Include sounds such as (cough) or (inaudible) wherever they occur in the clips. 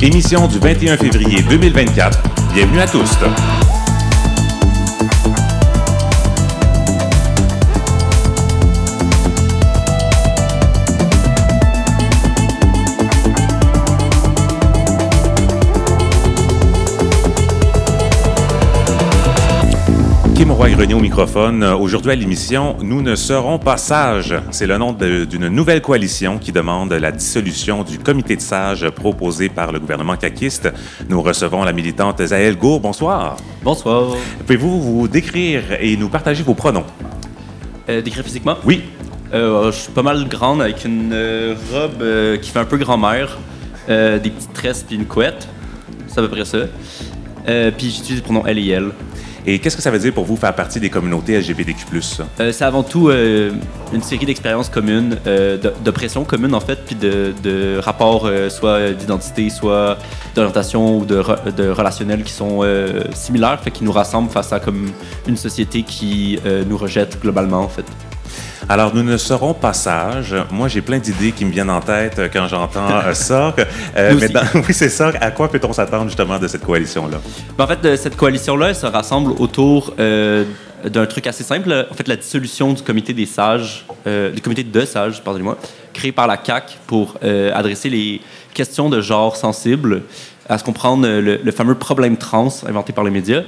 Émission du 21 février 2024. Bienvenue à tous. Kim Roy-Grenier au microphone. Aujourd'hui à l'émission, nous ne serons pas sages. C'est le nom d'une nouvelle coalition qui demande la dissolution du comité de sages proposé par le gouvernement caquiste. Nous recevons la militante Zaël Gour. Bonsoir. Bonsoir. Pouvez-vous vous décrire et nous partager vos pronoms? Euh, décrire physiquement, Oui. euh, je suis pas mal grande avec une euh, robe euh, qui fait un peu grand-mère, euh, des petites tresses puis une couette. C'est à peu près ça. Euh, puis j'utilise les pronoms elle et elle. Et qu'est-ce que ça veut dire pour vous faire partie des communautés LGBTQ+. Euh, c'est avant tout euh, une série d'expériences communes, euh, d'oppressions communes en fait, puis de, rapports euh, soit d'identité, soit d'orientation ou de, re- relationnels qui sont similaires, fait qui nous rassemblent face à comme une société qui nous rejette globalement en fait. Alors, nous ne serons pas sages. Moi, j'ai plein d'idées qui me viennent en tête euh, quand j'entends euh, (laughs) ça. Euh, mais dans- (laughs) oui, c'est ça. À quoi peut-on s'attendre justement de cette coalition-là? Ben, en fait, cette coalition-là, elle se rassemble autour euh, d'un truc assez simple. En fait, la dissolution du comité des sages, euh, du comité de sages, pardonnez-moi, créé par la CAC pour adresser les questions de genre sensibles, à se comprendre le, le fameux problème trans inventé par les médias.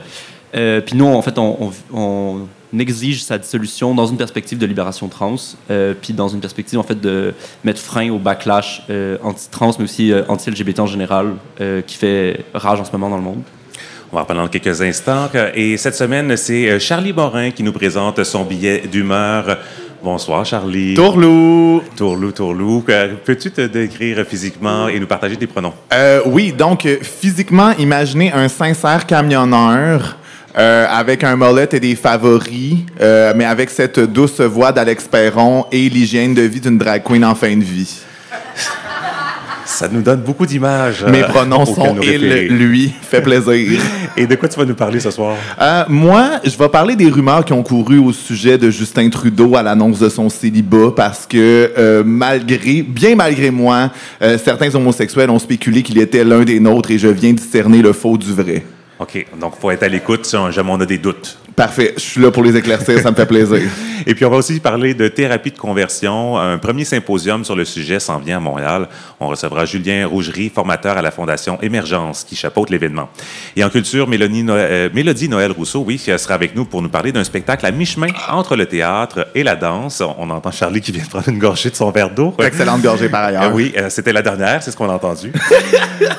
Euh, Puis nous, en fait, on, on- on exige sa dissolution dans une perspective de libération trans, euh, puis dans une perspective en fait de mettre frein au backlash euh, anti-trans, mais aussi euh, anti-LGBT en général, euh, qui fait rage en ce moment dans le monde. On va en parler dans quelques instants. Et cette semaine, c'est Charlie Morin qui nous présente son billet d'humeur. Bonsoir, Charlie. Tourlou. Tourlou, Tourlou. Peux-tu te décrire physiquement et nous partager tes pronoms? Euh, oui, donc physiquement, imaginez un sincère camionneur euh, avec un mollet et des favoris, euh, mais avec cette douce voix d'Alex Perron et l'hygiène de vie d'une drag queen en fin de vie. Ça nous donne beaucoup d'images. Mes euh, pronoms sont il, lui, fait plaisir. (laughs) Et de quoi tu vas nous parler ce soir? Euh, moi, je vais parler des rumeurs qui ont couru au sujet de Justin Trudeau à l'annonce de son célibat parce que euh, malgré, bien malgré moi, euh, certains homosexuels ont spéculé qu'il était l'un des nôtres et je viens discerner le faux du vrai. OK. Donc, il faut être à l'écoute si jamais on a des doutes. Parfait, je suis là pour les éclaircir, ça me fait plaisir. (laughs) Et puis, on va aussi parler de thérapie de conversion. Un premier symposium sur le sujet s'en vient à Montréal. On recevra Julien Rougerie, formateur à la Fondation Émergence, qui chapeaute l'événement. Et en culture, Mélanie Noël- euh, Mélodie Noël Rousseau, oui, qui sera avec nous pour nous parler d'un spectacle à mi-chemin entre le théâtre et la danse. On entend Charlie qui vient de prendre une gorgée de son verre d'eau. Excellente gorgée par Euh, ailleurs. oui, euh, c'était la dernière, c'est ce qu'on a entendu. (laughs)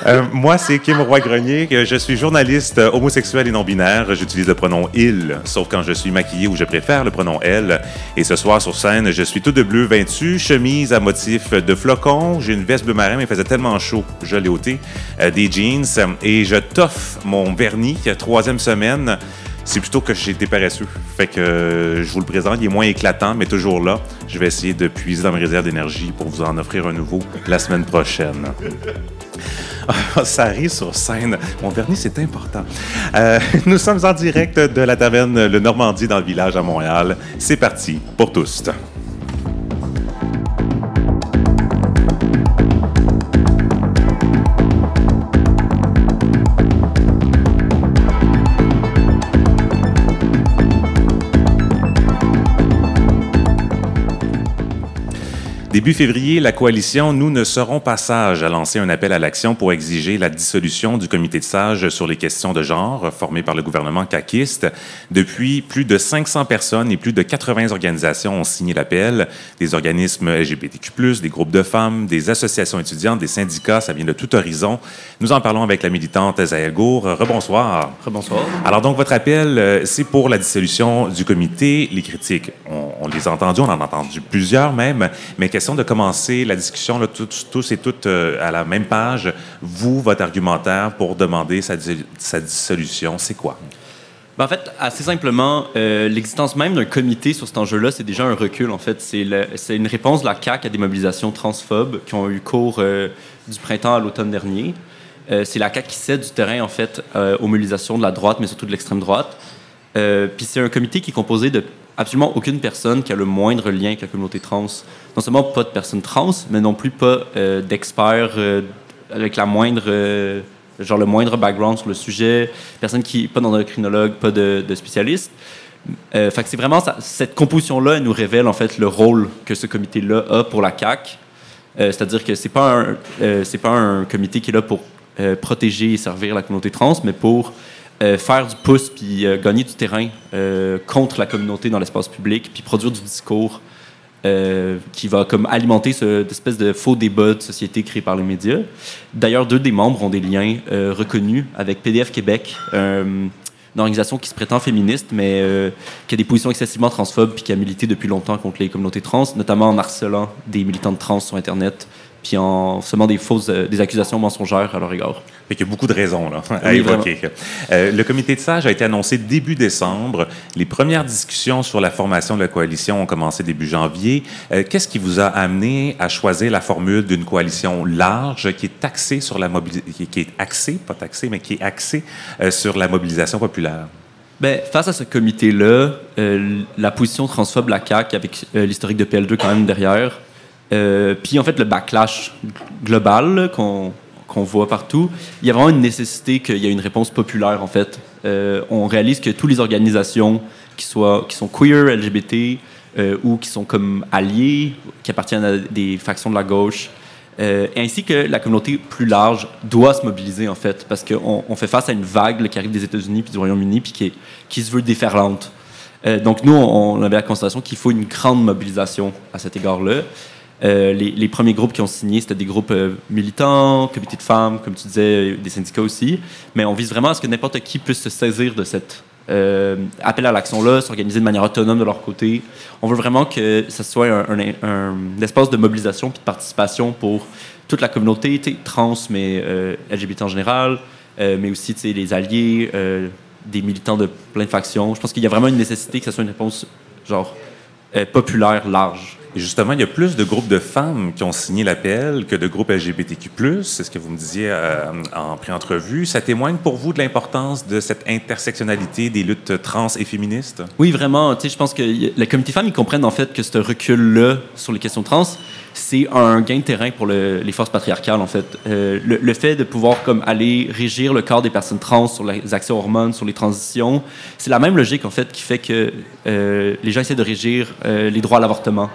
Euh, moi, c'est Kim Roy-Grenier. Je suis journaliste euh, homosexuel et non-binaire. J'utilise le pronom il, sauf quand je suis maquillé ou je préfère le pronom elle. Et ce soir, sur scène, je suis tout de bleu vêtu, chemise à motif de flocon. J'ai une veste bleu marin, mais il faisait tellement chaud, je l'ai ôté. Euh, des jeans et je toffe mon vernis, troisième semaine. C'est plutôt que j'ai été paresseux. Fait que euh, je vous le présente, il est moins éclatant, mais toujours là. Je vais essayer de puiser dans mes réserves d'énergie pour vous en offrir un nouveau la semaine prochaine. (laughs) Ça arrive sur scène. Mon vernis, c'est important. Euh, nous sommes en direct de la taverne Le Normandie dans le village à Montréal. C'est parti pour tous. Début février, la coalition Nous ne serons pas sages a lancé un appel à l'action pour exiger la dissolution du comité de sages sur les questions de genre formé par le gouvernement caquiste. Depuis, plus de 500 personnes et plus de 80 organisations ont signé l'appel. Des organismes LGBTQ+, des groupes de femmes, des associations étudiantes, des syndicats, ça vient de tout horizon. Nous en parlons avec la militante Zaël Gour. Rebonsoir. Bonsoir. Alors donc, votre appel, euh, c'est pour la dissolution du comité. Les critiques, on, on les a entendues, on en a entendu plusieurs même, mais question de commencer la discussion, là, tous, tous et toutes euh, à la même page. Vous, votre argumentaire pour demander sa, di- sa dissolution, c'est quoi? Ben, en fait, assez simplement, euh, l'existence même d'un comité sur cet enjeu-là, c'est déjà un recul. En fait, c'est une réponse de la CAQ à des mobilisations transphobes qui ont eu cours euh, du printemps à l'automne dernier. C'est la CAQ qui cède du terrain, en fait, aux mobilisations de la droite, mais surtout de l'extrême droite. Puis c'est un comité qui est composé de absolument aucune personne qui a le moindre lien avec la communauté trans. Non seulement pas de personnes trans, mais non plus pas euh, d'experts euh, avec la moindre, euh, genre le moindre background sur le sujet, personne qui, pas d'endocrinologue, pas de, spécialiste. Euh, fait c'est vraiment cette composition-là, nous révèle en fait le rôle que ce comité-là a pour la CAC. C'est-à-dire que c'est pas c'est pas un comité qui est là pour protéger et servir la communauté trans, mais pour euh, faire du pouce puis euh, gagner du terrain euh, contre la communauté dans l'espace public, puis produire du discours qui va comme alimenter ce espèce de faux débat de société créé par les médias. D'ailleurs, deux des membres ont des liens reconnus avec PDF Québec, une organisation qui se prétend féministe, mais qui a des positions excessivement transphobes puis qui a milité depuis longtemps contre les communautés trans, notamment en harcelant des militantes trans sur Internet puis en semant des fausses, euh, des accusations mensongères à leur égard. Qu'il y a beaucoup de raisons là, (laughs) à Oui, évoquer. Euh, le comité de sages a été annoncé début décembre. Les premières discussions sur la formation de la coalition ont commencé début janvier. Euh, Qu'est-ce qui vous a amené à choisir la formule d'une coalition large qui est axée sur la mobilisation, qui est axée, pas taxée, mais qui est axée euh, sur la mobilisation populaire? Ben, face à ce comité-là, la position transphobe de la CAQ, avec l'historique de PL2 quand même derrière, euh, puis en fait le backlash global qu'on qu'on voit partout, il y a vraiment une nécessité qu'il y ait une réponse populaire en fait. Euh, on réalise que toutes les organisations qui, soient, qui sont queer, LGBT, euh, ou qui sont comme alliés, qui appartiennent à des factions de la gauche, ainsi que la communauté plus large doit se mobiliser en fait, parce qu'on on fait face à une vague qui arrive des États-Unis puis du Royaume-Uni puis qui, qui se veut déferlante. Donc nous, on, on avait la constatation qu'il faut une grande mobilisation à cet égard-là. Euh, les, premiers groupes qui ont signé, c'était des groupes euh, militants, comités de femmes, comme tu disais, euh, des syndicats aussi. Mais on vise vraiment à ce que n'importe qui puisse se saisir de cet euh, appel à l'action-là, s'organiser de manière autonome de leur côté. On veut vraiment que ce soit un, espace de mobilisation puis de participation pour toute la communauté, trans, mais LGBT en général, mais aussi les alliés, des militants de plein de factions. Je pense qu'il y a vraiment une nécessité que ce soit une réponse genre populaire, large. Et justement, il y a plus de groupes de femmes qui ont signé l'appel que de groupes LGBTQ+. C'est ce que vous me disiez euh, en pré-entrevue. Ça témoigne pour vous de l'importance de cette intersectionnalité des luttes trans et féministes? Oui, vraiment. Je pense que la communauté femmes, ils comprennent en fait que ce recul-là sur les questions trans, c'est un gain de terrain pour le- les forces patriarcales, en fait. Euh, le, fait de pouvoir comme aller régir le corps des personnes trans sur les accès aux hormones, sur les transitions, c'est la même logique, en fait, qui fait que euh, les gens essaient de régir les droits à l'avortement,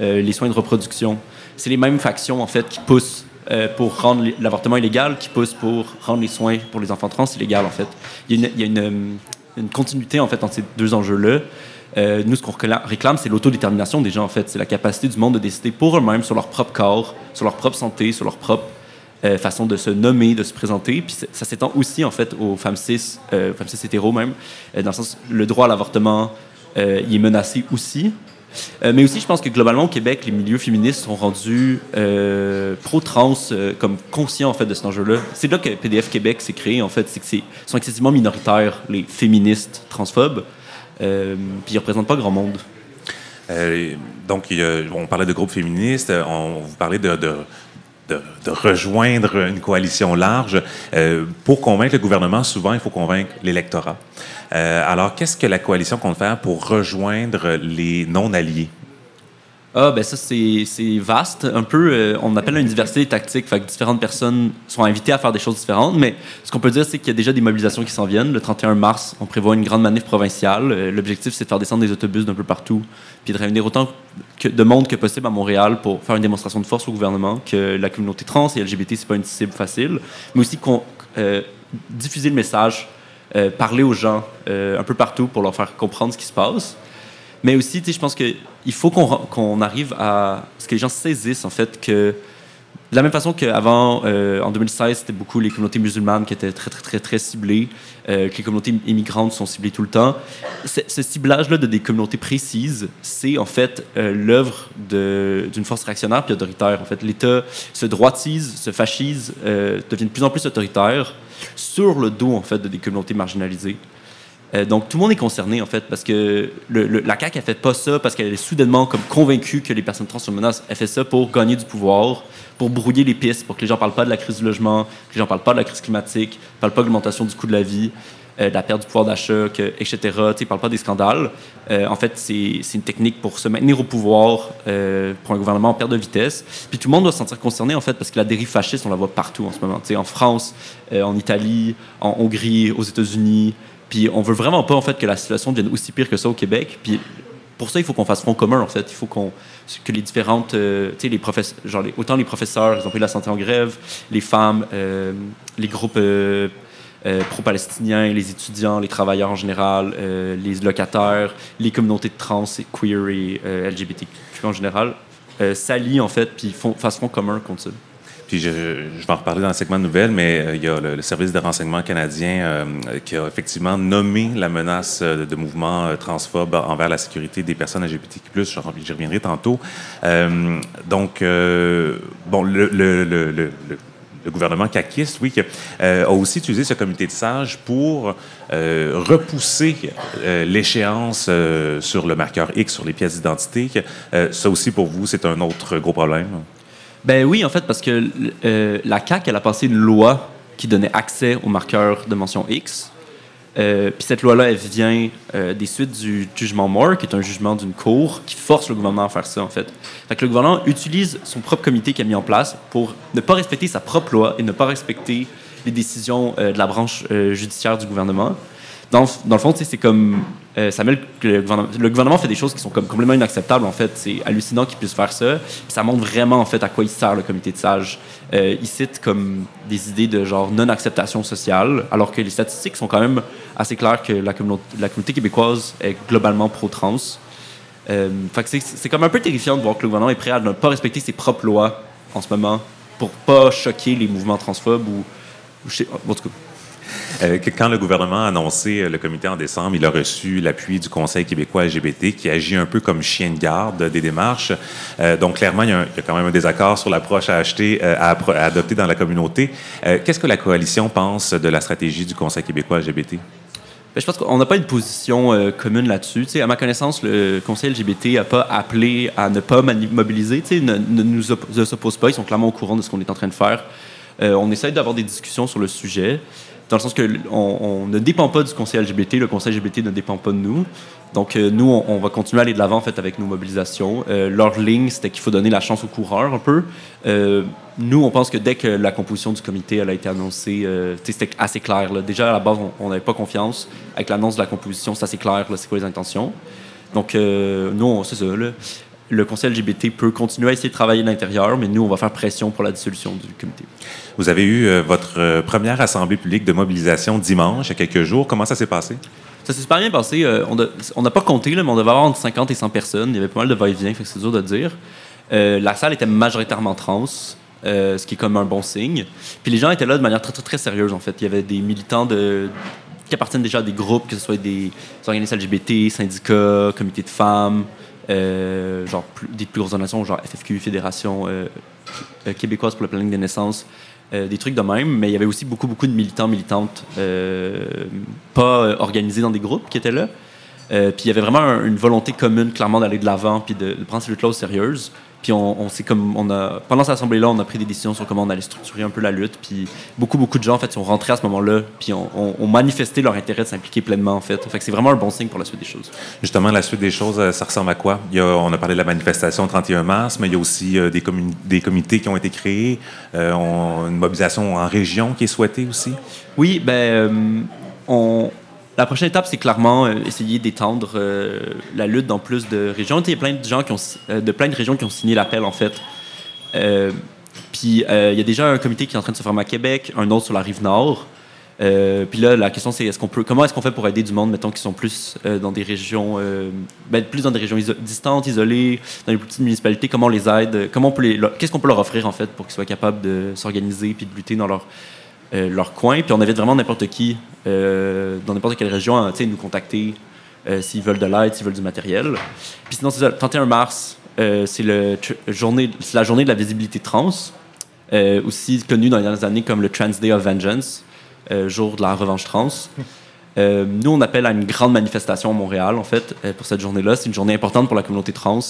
les soins de reproduction. C'est les mêmes factions, en fait, qui poussent euh, pour rendre l'avortement illégal, qui poussent pour rendre les soins pour les enfants trans illégal, en fait. Il y a une, euh, continuité, en fait, entre ces deux enjeux-là. Euh, nous, ce qu'on récla- réclame, c'est l'autodétermination des gens, en fait. C'est la capacité du monde de décider pour eux-mêmes, sur leur propre corps, sur leur propre santé, sur leur propre euh, façon de se nommer, de se présenter. Puis ça s'étend aussi, en fait, aux femmes cis, euh, femmes cis hétéros même, euh, dans le sens, le droit à l'avortement, euh, il est menacé aussi. Euh, mais aussi, je pense que globalement, au Québec, les milieux féministes sont rendus euh, pro-trans, euh, comme conscients en fait de cet enjeu-là. C'est là que PDF Québec s'est créé, en fait. C'est que sont excessivement minoritaires, les féministes transphobes. Puis ils représentent pas grand monde. Donc, on parlait de groupes féministes, on vous parlait de, de- de rejoindre une coalition large. Euh, pour convaincre le gouvernement, souvent, il faut convaincre l'électorat. Euh, alors, qu'est-ce que la coalition compte faire pour rejoindre les non-alliés? Ah, ben ça, c'est vaste. Un peu, euh, on appelle une diversité tactique. Fait que différentes personnes sont invitées à faire des choses différentes. Mais ce qu'on peut dire, c'est qu'il y a déjà des mobilisations qui s'en viennent. Le 31 mars, on prévoit une grande manif provinciale. Euh, L'objectif, c'est de faire descendre des autobus d'un peu partout, puis de réunir autant de monde que possible à Montréal pour faire une démonstration de force au gouvernement que la communauté trans et LGBT, c'est pas une cible facile. Mais aussi euh, diffuser le message, euh, parler aux gens un peu partout pour leur faire comprendre ce qui se passe. Mais aussi, je pense qu'il faut qu'on arrive à ce que les gens saisissent, en fait, que de la même façon qu'avant, euh, en 2016, c'était beaucoup les communautés musulmanes qui étaient très, très, très, très ciblées, euh, que les communautés immigrantes sont ciblées tout le temps. Ce, ciblage-là de des communautés précises, c'est en fait euh, l'œuvre d'une force réactionnaire puis autoritaire. En fait, l'État se droitise, se fascise, devient de plus en plus autoritaire sur le dos, en fait, de des communautés marginalisées. Euh, donc tout le monde est concerné en fait parce que la CAQ elle fait pas ça parce qu'elle est soudainement comme convaincue que les personnes trans sont une menace. Elle fait ça pour gagner du pouvoir, pour brouiller les pistes, pour que les gens parlent pas de la crise du logement, que les gens parlent pas de la crise climatique, parlent pas de l'augmentation du coût de la vie. de la perte du pouvoir d'achat, etc. Tu parlent pas des scandales. Euh, en fait, c'est une technique pour se maintenir au pouvoir, euh, pour un gouvernement en perte de vitesse. Puis tout le monde doit se sentir concerné, en fait, parce que la dérive fasciste, on la voit partout en ce moment. Tu sais, en France, euh, en Italie, en Hongrie, aux États-Unis. Puis on veut vraiment pas, en fait, que la situation devienne aussi pire que ça au Québec. Puis pour ça, il faut qu'on fasse front commun, en fait. Il faut qu'on que les différentes, euh, tu sais, les professeurs, genre autant les professeurs, ils ont pris la santé en grève, les femmes, euh, les groupes euh, pro-palestiniens, les étudiants, les travailleurs en général, les locataires, les communautés de trans et queer et LGBTQ en général, s'allient, en fait, puis font, fassent front commun contre ça. Puis je, vais en reparler dans le segment de nouvelles, mais euh, il y a le, service de renseignement canadien euh, qui a effectivement nommé la menace euh, de mouvements euh, transphobes envers la sécurité des personnes LGBTQ+. J'y rev- J'y reviendrai tantôt. Donc, bon, le, gouvernement caquiste, oui, a aussi utilisé ce comité de sages pour repousser l'échéance sur le marqueur X, sur les pièces d'identité. Ça aussi, pour vous, c'est un autre gros problème? Ben oui, en fait, parce que euh, la CAQ, elle a passé une loi qui donnait accès aux marqueurs de mention X. Euh, Puis cette loi-là, elle vient euh, des suites du jugement Moore, qui est un jugement d'une cour qui force le gouvernement à faire ça, en fait. Fait que le gouvernement utilise son propre comité qu'il a mis en place pour ne pas respecter sa propre loi et ne pas respecter les décisions de la branche judiciaire du gouvernement. Dans, le- fond, c'est comme. euh, que le gouvernement, fait des choses qui sont complètement inacceptables, en fait. C'est hallucinant qu'il puisse faire ça. Ça montre vraiment, en fait, à quoi il sert le comité de sages. Euh, il cite comme des idées de genre non-acceptation sociale, alors que les statistiques sont quand même assez claires que la communauté, québécoise est globalement pro-trans. Euh, c'est- comme un peu terrifiant de voir que le gouvernement est prêt à ne pas respecter ses propres lois en ce moment pour pas choquer les mouvements transphobes ou. ou en tout cas, Euh, quand le gouvernement a annoncé euh, le comité en décembre, il a reçu l'appui du Conseil québécois LGBT qui agit un peu comme chien de garde des démarches. Euh, donc, clairement, il y, a quand même un désaccord sur l'approche à, acheter, euh, à, adopter dans la communauté. Qu'est-ce que la coalition pense de la stratégie du Conseil québécois LGBT? Ben, je pense qu'on n'a pas une position commune là-dessus. À ma connaissance, le Conseil LGBT n'a pas appelé à ne pas mobiliser, ne, ne nous op- ne s'oppose pas. Ils sont clairement au courant de ce qu'on est en train de faire. On essaie d'avoir des discussions sur le sujet, dans le sens que on, ne dépend pas du Conseil LGBT, le Conseil LGBT ne dépend pas de nous. Donc, euh, nous, on, va continuer à aller de l'avant en fait, avec nos mobilisations. Euh, leur ligne, c'était qu'il faut donner la chance aux coureurs un peu. Euh, nous, on pense que dès que la composition du comité a été annoncée, euh, c'était assez clair. là. Déjà, à la base, on- n'avait pas confiance. Avec l'annonce de la composition, c'est assez clair, c'est quoi les intentions. Donc, nous, c'est ça. là. Le Conseil LGBT peut continuer à essayer de travailler de l'intérieur, mais nous, on va faire pression pour la dissolution du comité. Vous avez eu euh, votre euh, première assemblée publique de mobilisation dimanche, il y a quelques jours. Comment ça s'est passé? Ça s'est super bien passé. Euh, on n'a pas compté, là, mais on devait avoir entre 50 et 100 personnes. Il y avait pas mal de va-et-vient, fait que c'est dur de dire. Euh, la salle était majoritairement trans, ce qui est comme un bon signe. Puis les gens étaient là de manière très, très, très sérieuse, en fait. Il y avait des militants de, qui appartiennent déjà à des groupes, que ce soit des, des organismes LGBT, syndicats, comités de femmes, euh, genre des plus grosses organisations, genre FFQ, Fédération euh, euh, québécoise pour le planning des naissances, des trucs de même. Mais il y avait aussi beaucoup, beaucoup de militants, militantes pas organisés dans des groupes qui étaient là. Puis il y avait vraiment un- une volonté commune, clairement, d'aller de l'avant puis de, de prendre ces luttes-là au sérieux. Puis on, on s'est comme on a pendant cette assemblée-là, on a pris des décisions sur comment on allait structurer un peu la lutte. Puis beaucoup beaucoup de gens en fait sont rentrés à ce moment-là, puis ont on, ont manifesté leur intérêt de s'impliquer pleinement en fait. Fait que c'est vraiment un bon signe pour la suite des choses. Justement, la suite des choses, euh, ça ressemble à quoi? Il y a- on a parlé de la manifestation le 31 mars, mais il y a aussi euh, des, comités qui ont été créés, euh, on- une mobilisation en région qui est souhaitée aussi. Oui, ben, euh, on, la prochaine étape, c'est clairement euh, essayer d'étendre euh, la lutte dans plus de régions. Il y a plein de gens qui ont, euh, de plein de régions qui ont signé l'appel en fait. Puis il y a déjà un comité qui est en train de se former à Québec, un autre sur la rive nord. Puis là, la question c'est est-ce qu'on peut, comment est-ce qu'on fait pour aider du monde, mettons, qui sont plus dans des régions, ben, plus dans des régions distantes, isolées, dans les plus petites municipalités, comment on les aide, qu'est-ce qu'on peut leur offrir en fait pour qu'ils soient capables de s'organiser puis de lutter dans leur euh, leur coin. Puis on invite vraiment n'importe qui euh, dans n'importe quelle région à nous contacter euh, s'ils veulent de l'aide, s'ils veulent du matériel. Puis sinon, c'est ça, le 31 mars, c'est la journée de la visibilité trans, aussi connue dans les dernières années comme le Trans Day of Vengeance, jour de la revanche trans. Nous, on appelle à une grande manifestation à Montréal, en fait, pour cette journée-là. C'est une journée importante pour la communauté trans.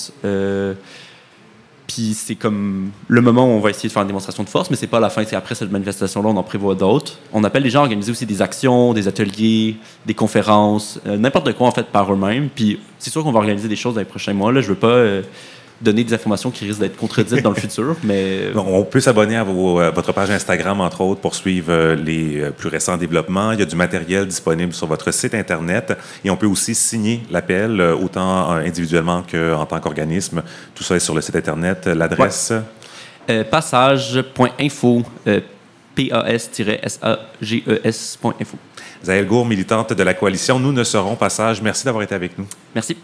Puis c'est comme le moment où on va essayer de faire une démonstration de force, mais c'est pas la fin. C'est après cette manifestation-là, on en prévoit d'autres. On appelle les gens à organiser aussi des actions, des ateliers, des conférences, euh, n'importe quoi en fait par eux-mêmes. Puis c'est sûr qu'on va organiser des choses dans les prochains mois. Là, je veux pas euh, donner des informations qui risquent d'être contredites dans le (laughs) futur, mais On peut s'abonner à, vos- à votre page Instagram, entre autres, pour suivre euh, les euh, plus récents développements. Il y a du matériel disponible sur votre site Internet et on peut aussi signer l'appel, euh, autant individuellement qu'en tant qu'organisme. Tout ça est sur le site Internet. L'adresse, euh, passage.info, euh, P-A-S-S-A-G-E-S.info. Zaël Gour, militante de la coalition Nous ne serons passage. Merci d'avoir été avec nous. Merci.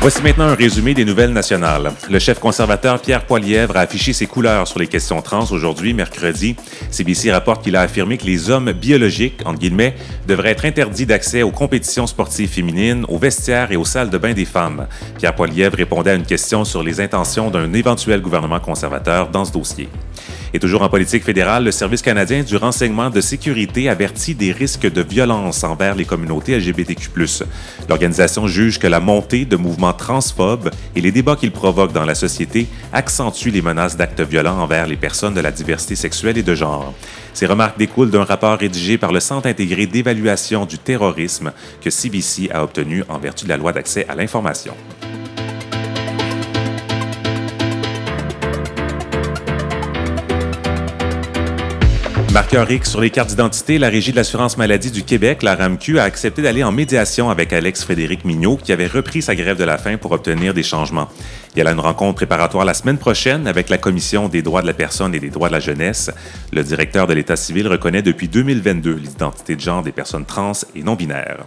Voici maintenant un résumé des nouvelles nationales. Le chef conservateur Pierre Poilièvre a affiché ses couleurs sur les questions trans aujourd'hui, mercredi. CBC rapporte qu'il a affirmé que les hommes biologiques, entre guillemets, devraient être interdits d'accès aux compétitions sportives féminines, aux vestiaires et aux salles de bain des femmes. Pierre Poilièvre répondait à une question sur les intentions d'un éventuel gouvernement conservateur dans ce dossier. Et toujours en politique fédérale, le Service canadien du renseignement de sécurité avertit des risques de violence envers les communautés LGBTQ+. L'organisation juge que la montée de mouvements transphobes et les débats qu'ils provoquent dans la société accentuent les menaces d'actes violents envers les personnes de la diversité sexuelle et de genre. Ces remarques découlent d'un rapport rédigé par le Centre intégré d'évaluation du terrorisme que CBC a obtenu en vertu de la loi d'accès à l'information. Sur les cartes d'identité, la Régie de l'assurance maladie du Québec, la RAMQ, a accepté d'aller en médiation avec Alex Frédéric Mignot, qui avait repris sa grève de la faim pour obtenir des changements. Il y a une rencontre préparatoire la semaine prochaine avec la Commission des droits de la personne et des droits de la jeunesse. Le directeur de l'État civil reconnaît depuis 2022 l'identité de genre des personnes trans et non-binaires.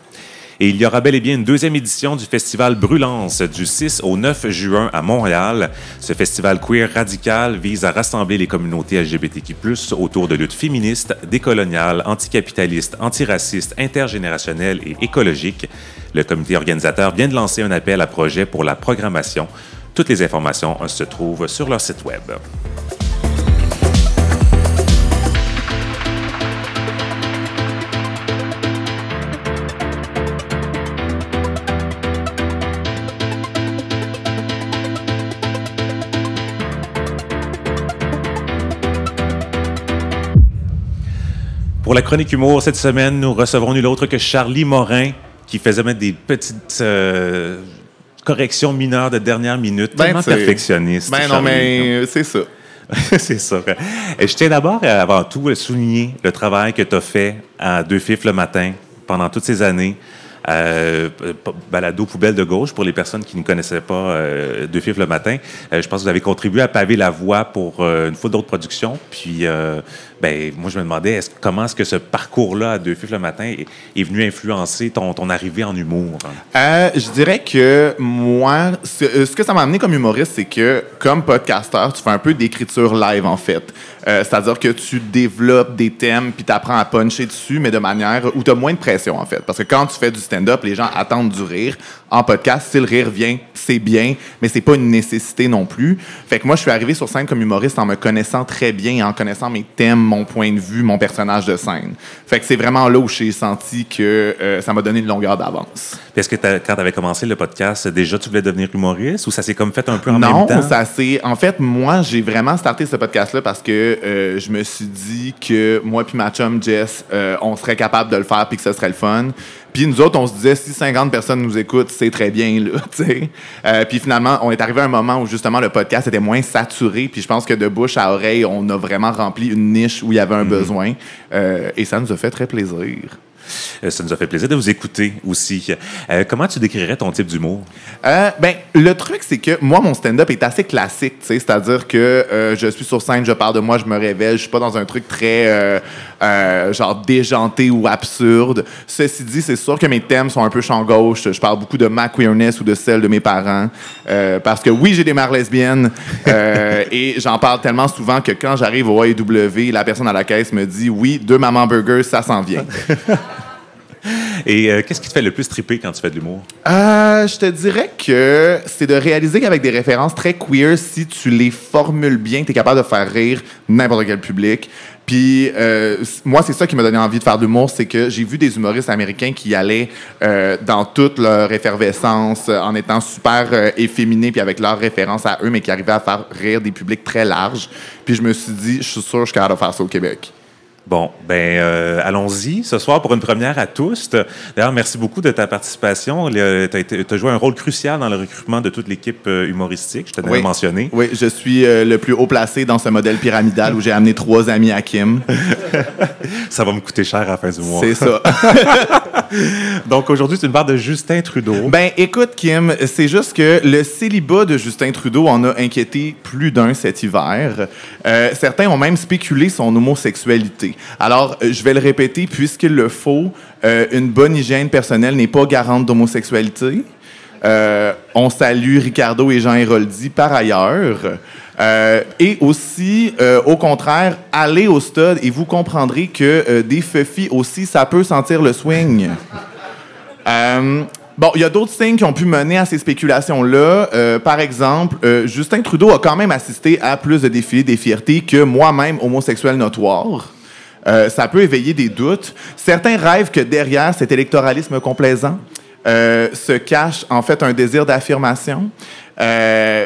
Et il y aura bel et bien une deuxième édition du festival Brulance du 6 au 9 juin à Montréal. Ce festival queer radical vise à rassembler les communautés LGBTQ+, autour de luttes féministes, décoloniales, anticapitalistes, antiracistes, intergénérationnelles et écologiques. Le comité organisateur vient de lancer un appel à projet pour la programmation. Toutes les informations euh, se trouvent sur leur site web. Pour la chronique humour, cette semaine, nous recevrons nul autre que Charlie Morin, qui faisait mettre des petites euh, corrections mineures de dernière minute. Ben, tellement perfectionniste. Ben non, Charlie. mais c'est ça. (laughs) c'est ça. Et je tiens d'abord, euh, avant tout, à souligner le travail que tu as fait à Deux Fifs le matin pendant toutes ces années. Euh, balado poubelle de gauche pour les personnes qui ne connaissaient pas euh, Deux Fifs le matin. Euh, je pense que vous avez contribué à paver la voie pour euh, une foule d'autres productions. Puis, euh, ben, moi, je me demandais comment est-ce que ce parcours-là à Deux Fifs le matin est, venu influencer ton, arrivée en humour? Euh, je dirais que moi, ce, euh, ce que ça m'a amené comme humoriste, c'est que comme podcasteur, tu fais un peu d'écriture live en fait. Euh, C'est-à-dire que tu développes des thèmes puis tu apprends à puncher dessus, mais de manière où tu as moins de pression en fait. Parce que quand tu fais du stand-up, les gens attendent du rire. En podcast, si le rire vient, c'est bien, mais c'est pas une nécessité non plus. Fait que moi, je suis arrivé sur scène comme humoriste en me connaissant très bien et en connaissant mes thèmes, mon point de vue, mon personnage de scène. Fait que c'est vraiment là où j'ai senti que euh, ça m'a donné une longueur d'avance. Est-ce que quand tu avais commencé le podcast, déjà tu voulais devenir humoriste ou ça s'est comme fait un peu en non, même temps? ça c'est. En fait, moi, j'ai vraiment starté ce podcast-là parce que euh, je me suis dit que moi puis ma chum Jess, euh, on serait capable de le faire puis que ce serait le fun. Puis nous autres, on se disait si 50 personnes nous écoutent, c'est très bien là, (laughs) tu sais. Euh, puis finalement, on est arrivé à un moment où justement le podcast était moins saturé. Puis je pense que de bouche à oreille, on a vraiment rempli une niche où il y avait un besoin. Euh, et ça nous a fait très plaisir. Euh, Ça nous a fait plaisir de vous écouter aussi. Euh, comment tu décrirais ton type d'humour? Euh, ben, le truc, c'est que moi, mon stand-up est assez classique, c'est-à-dire que je suis sur scène, je parle de moi, je me révèle, je suis pas dans un truc très, genre, déjanté ou absurde. Ceci dit, c'est sûr que mes thèmes sont un peu champ gauche. Je parle beaucoup de ma queerness ou de celle de mes parents, euh, parce que oui, j'ai des mères lesbiennes, euh, (laughs) et j'en parle tellement souvent que quand j'arrive au AEW, la personne à la caisse me dit, oui, deux mamans burgers, ça s'en vient. Et euh, qu'est-ce qui te fait le plus triper quand tu fais de l'humour? Euh, je te dirais que c'est de réaliser qu'avec des références très queer, si tu les formules bien, tu es capable de faire rire n'importe quel public. Puis euh, moi, c'est ça qui m'a donné envie de faire de l'humour, c'est que j'ai vu des humoristes américains qui allaient dans toute leur effervescence, en étant super efféminés, puis avec leurs références à eux, mais qui arrivaient à faire rire des publics très larges. Puis je me suis dit, je suis sûr que je suis capable de faire ça au Québec. Bon, ben euh, allons-y ce soir pour une première à tous. D'ailleurs, merci beaucoup de ta participation. Tu as, joué un rôle crucial dans le recrutement de toute l'équipe euh, humoristique, je à Oui. le mentionner. Oui, je suis euh, le plus haut placé dans ce modèle pyramidal où j'ai amené trois amis à Kim. (laughs) Ça va me coûter cher à la fin du mois. C'est ça. (laughs) Donc aujourd'hui, tu nous parles de Justin Trudeau. Ben, écoute, Kim, c'est juste que le célibat de Justin Trudeau en a inquiété plus d'un cet hiver. Euh, certains ont même spéculé son homosexualité. Alors, euh, je vais le répéter, puisqu'il le faut, euh, une bonne hygiène personnelle n'est pas garante d'homosexualité. Euh, on salue Ricardo et Jean Héroldi par ailleurs. Et aussi, au contraire, allez au stade et vous comprendrez que des feufis aussi, ça peut sentir le swing. Bon, il y a d'autres signes qui ont pu mener à ces spéculations-là. Par exemple, Justin Trudeau a quand même assisté à plus de défilés des fiertés que moi-même, homosexuel notoire. Euh, ça peut éveiller des doutes. Certains rêvent que derrière cet électoralisme complaisant euh, se cache en fait un désir d'affirmation. Euh,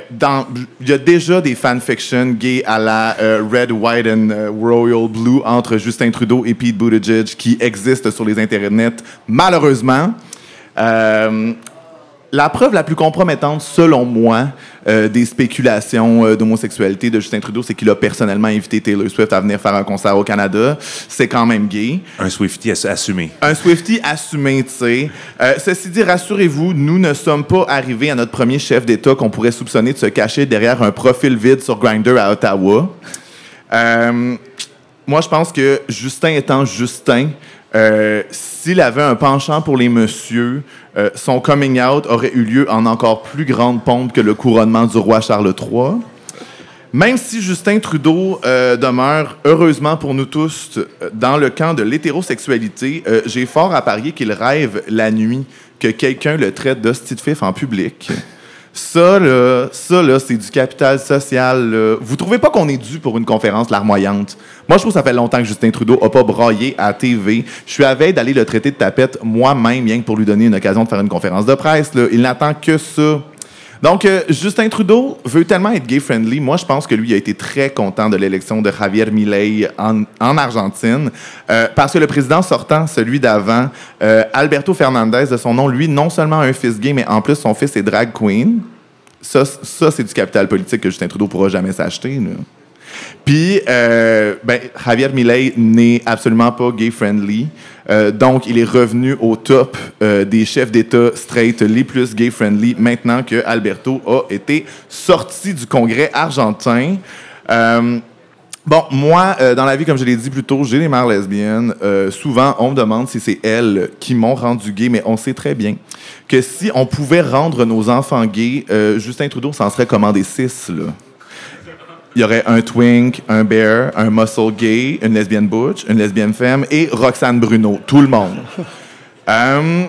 Il y a déjà des fanfictions gays à la Red, White and Royal Blue entre Justin Trudeau et Pete Buttigieg qui existent sur les internets, malheureusement. La preuve la plus compromettante, selon moi, euh, des spéculations euh, d'homosexualité de Justin Trudeau, c'est qu'il a personnellement invité Taylor Swift à venir faire un concert au Canada. C'est quand même gay. Un Swifty ass- assumé. Un Swifty assumé, tu sais. Euh, ceci dit, rassurez-vous, nous ne sommes pas arrivés à notre premier chef d'État qu'on pourrait soupçonner de se cacher derrière un profil vide sur Grindr à Ottawa. Moi, je pense que Justin étant Justin, euh, s'il avait un penchant pour les messieurs, euh, son coming out aurait eu lieu en encore plus grande pompe que le couronnement du roi Charles III. Même si Justin Trudeau euh, demeure, heureusement pour nous tous, dans le camp de l'hétérosexualité, j'ai fort à parier qu'il rêve la nuit que quelqu'un le traite de fif en public. Ça, là, ça, là, c'est du capital social. là. Vous trouvez pas qu'on est dû pour une conférence larmoyante? Moi, je trouve que ça fait longtemps que Justin Trudeau a pas braillé à TV. Je suis à veille d'aller le traiter de tapette moi-même, rien que pour lui donner une occasion de faire une conférence de presse. Il n'attend que ça. Donc, euh, Justin Trudeau veut tellement être gay-friendly. Moi, je pense que lui a été très content de l'élection de Javier Milei en, en Argentine, euh, parce que le président sortant, celui d'avant, euh, Alberto Fernandez, de son nom, lui, non seulement un fils gay, mais en plus, son fils est drag queen. Ça, ça c'est du capital politique que Justin Trudeau pourra jamais s'acheter. Puis, ben, Javier Milei n'est absolument pas gay-friendly. Euh, donc, il est revenu au top euh, des chefs d'État straight les plus gay-friendly maintenant que Alberto a été sorti du Congrès argentin. Euh, Bon, moi, dans la vie, comme je l'ai dit plus tôt, j'ai des mères lesbiennes. Souvent, on me demande si c'est elles qui m'ont rendu gay, mais on sait très bien que si on pouvait rendre nos enfants gays, Justin Trudeau s'en serait commandé six. Il y aurait un twink, un bear, un muscle gay, une lesbienne butch, une lesbienne femme et Roxane Bruno. Tout le monde. Euh,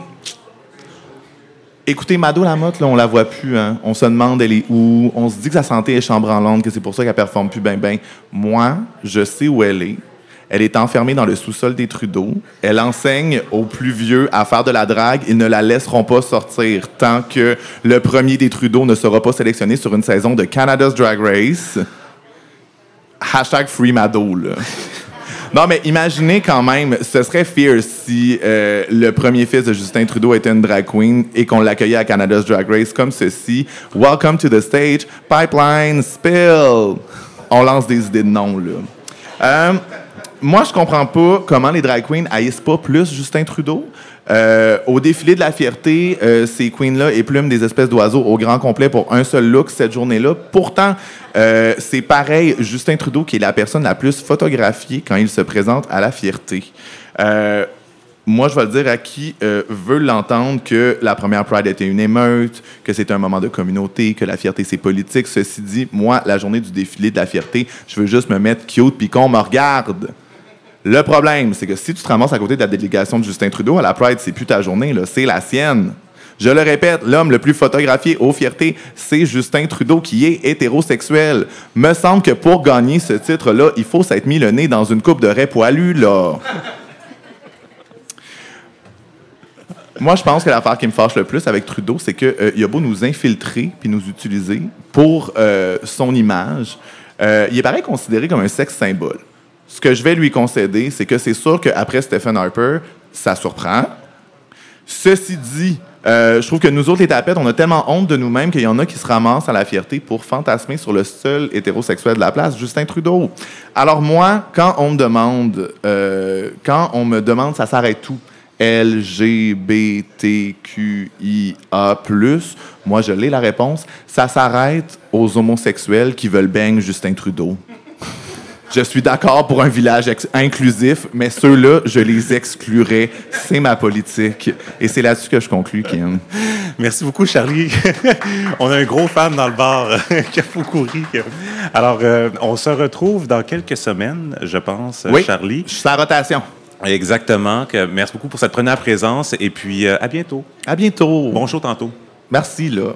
(laughs) Écoutez, Mado Lamotte, là, on la voit plus. Hein. On se demande elle est où? On se dit que sa santé est chambranlante, que c'est pour ça qu'elle performe plus ben ben. Moi, je sais où elle est. Elle est enfermée dans le sous-sol des Trudeau. Elle enseigne aux plus vieux à faire de la drague. Ils ne la laisseront pas sortir tant que le premier des Trudeau ne sera pas sélectionné sur une saison de Canada's Drag Race. Hashtag Free. Non, mais imaginez quand même, ce serait fierce si euh, le premier fils de Justin Trudeau était une drag queen et qu'on l'accueillait à Canada's Drag Race comme ceci. Welcome to the stage, Pipeline Spill. On lance des idées de noms. Euh, moi, je comprends pas comment les drag queens haïssent pas plus Justin Trudeau. Euh, au défilé de la fierté, euh, ces queens-là éplument des espèces d'oiseaux au grand complet pour un seul look cette journée-là. Pourtant, euh, c'est pareil, Justin Trudeau qui est la personne la plus photographiée quand il se présente à la fierté. Euh, moi, je vais le dire à qui veut l'entendre que la première Pride était une émeute, que c'était un moment de communauté, que la fierté, c'est politique. Ceci dit, moi, la journée du défilé de la fierté, je veux juste me mettre cute puis qu'on me regarde. Le problème, c'est que si tu te ramasses à côté de la délégation de Justin Trudeau à la Pride, c'est plus ta journée, c'est la sienne. Je le répète, l'homme le plus photographié aux fiertés, c'est Justin Trudeau qui est hétérosexuel. Me semble que pour gagner ce titre-là, il faut s'être mis le nez dans une coupe de raie poilu, là. (laughs) Moi, je pense que l'affaire qui me fâche le plus avec Trudeau, c'est qu'il euh, a beau nous infiltrer puis nous utiliser pour euh, son image, euh, il est pareil considéré comme un sexe symbole. Ce que je vais lui concéder, c'est que c'est sûr qu'après Stephen Harper, ça surprend. Ceci dit, euh, je trouve que nous autres, les tapettes, on a tellement honte de nous-mêmes qu'il y en a qui se ramassent à la fierté pour fantasmer sur le seul hétérosexuel de la place, Justin Trudeau. Alors moi, quand on me demande, euh, quand on me demande, ça s'arrête tout. LGBTQIA+, moi je l'ai la réponse, ça s'arrête aux homosexuels qui veulent bang Justin Trudeau. Je suis d'accord pour un village inclusif, mais ceux-là, je les exclurai. C'est ma politique. Et c'est là-dessus que je conclus, Kim. Merci beaucoup, Charlie. (laughs) on a un gros fan dans le bar (laughs) qui a beaucoup ri. Alors, euh, on se retrouve dans quelques semaines, je pense, Oui. Charlie. Je suis sa rotation. Exactement. Merci beaucoup pour cette première présence et puis euh, à bientôt. À bientôt. Bon show tantôt. Merci, là.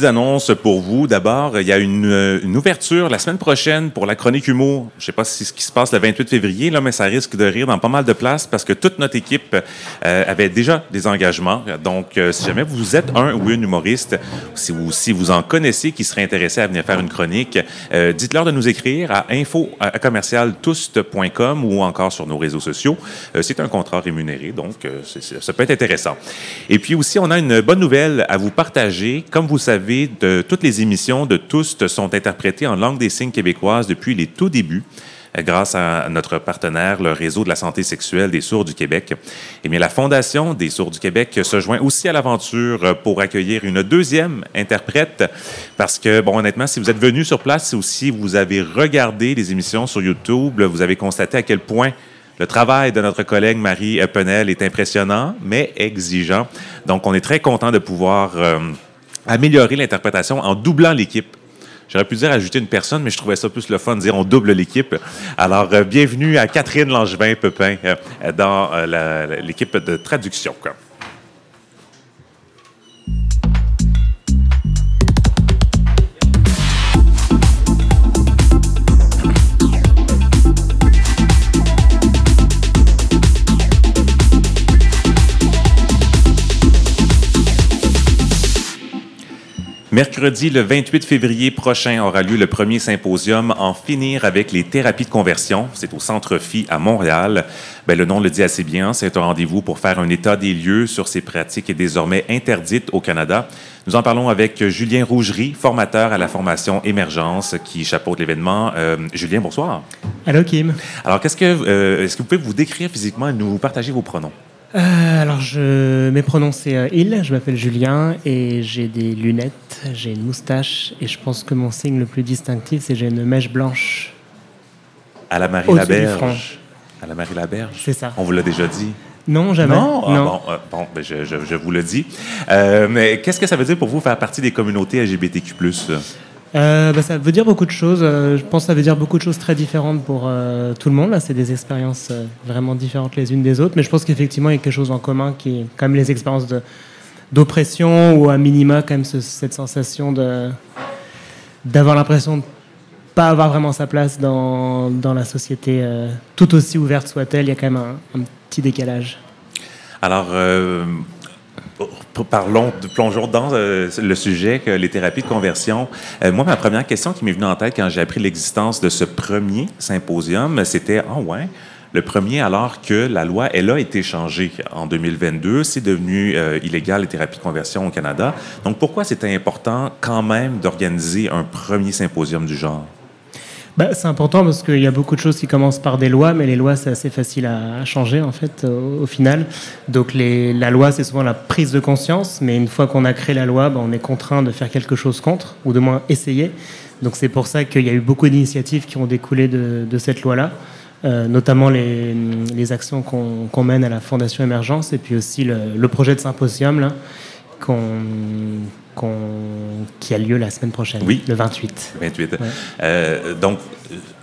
Petites annonces pour vous. D'abord, il y a une, euh, une ouverture la semaine prochaine pour la chronique humour. Je ne sais pas si ce qui se passe le 28 février, mais ça risque de rire dans pas mal de places parce que toute notre équipe euh, avait déjà des engagements. Donc, euh, si jamais vous êtes un ou une humoriste, si vous, en connaissez qui serait intéressé à venir faire une chronique, dites-leur de nous écrire à info ou encore sur nos réseaux sociaux. C'est un contrat rémunéré, donc ça peut être intéressant. Et puis aussi, on a une bonne nouvelle à vous partager. Comme vous savez, de, toutes les émissions de Toust sont interprétées en langue des signes québécoise depuis les tout débuts euh, grâce à notre partenaire, le Réseau de la santé sexuelle des sourds du Québec. Eh bien, la Fondation des sourds du Québec se joint aussi à l'aventure pour accueillir une deuxième interprète parce que, bon, honnêtement, si vous êtes venu sur place, ou si vous avez regardé les émissions sur YouTube, vous avez constaté à quel point le travail de notre collègue Marie Penel est impressionnant, mais exigeant. Donc, on est très content de pouvoir euh, améliorer l'interprétation en doublant l'équipe. J'aurais pu dire ajouter une personne, mais je trouvais ça plus le fun de dire on double l'équipe. Alors, euh, bienvenue à Catherine Langevin-Pepin euh, dans euh, l'équipe de traduction. Mercredi, le 28 février prochain, aura lieu le premier symposium En finir avec les thérapies de conversion. C'est au Centre Phi à Montréal. Ben, le nom le dit assez bien. C'est un rendez-vous pour faire un état des lieux sur ces pratiques désormais interdites au Canada. Nous en parlons avec Julien Rougerie, formateur à la formation Émergence, qui chapeaute l'événement. Euh, Julien, bonsoir. Allô Kim. Alors, qu'est-ce que, euh, est-ce que vous pouvez vous décrire physiquement et nous partager vos pronoms? Euh, alors je mes pronoms c'est euh, il, je m'appelle Julien et j'ai des lunettes, j'ai une moustache et je pense que mon signe le plus distinctif c'est j'ai une mèche blanche. À la Marie. Laberge. À la Marie Laberge. C'est ça. On vous l'a déjà dit. Non jamais. Non? Ah, bon, euh, bon, ben, je, je- je vous le dis. Euh, mais qu'est-ce que ça veut dire pour vous faire partie des communautés LGBTQ+. Euh, bah, ça veut dire beaucoup de choses. Euh, je pense que ça veut dire beaucoup de choses très différentes pour euh, tout le monde. Là, c'est des expériences vraiment différentes les unes des autres. Mais je pense qu'effectivement, il y a quelque chose en commun qui est quand même les expériences d'oppression ou à minima, quand même ce- cette sensation d'avoir l'impression de pas avoir vraiment sa place dans, dans la société, tout aussi ouverte soit-elle. Il y a quand même un, un petit décalage. Alors, Parlons, plongeons dans euh, le sujet, que les thérapies de conversion. Euh, moi, ma première question qui m'est venue en tête quand j'ai appris l'existence de ce premier symposium, c'était Ah ouais, le premier, alors que la loi, elle a été changée en 2022, c'est devenu euh, illégal les thérapies de conversion au Canada. Donc, pourquoi c'était important quand même d'organiser un premier symposium du genre? Bah, c'est important parce qu'il y a beaucoup de choses qui commencent par des lois, mais les lois, c'est assez facile à, changer, en fait, au, final. Donc, les, la loi, c'est souvent la prise de conscience, mais une fois qu'on a créé la loi, bah, on est contraint de faire quelque chose contre, ou de moins essayer. Donc, c'est pour ça qu'il y a eu beaucoup d'initiatives qui ont découlé de, cette loi-là. Euh, notamment les, les actions qu'on mène à la Fondation Émergence et puis aussi le, le projet de symposium là, qui a lieu la semaine prochaine, oui. le 28. 28. Euh, donc,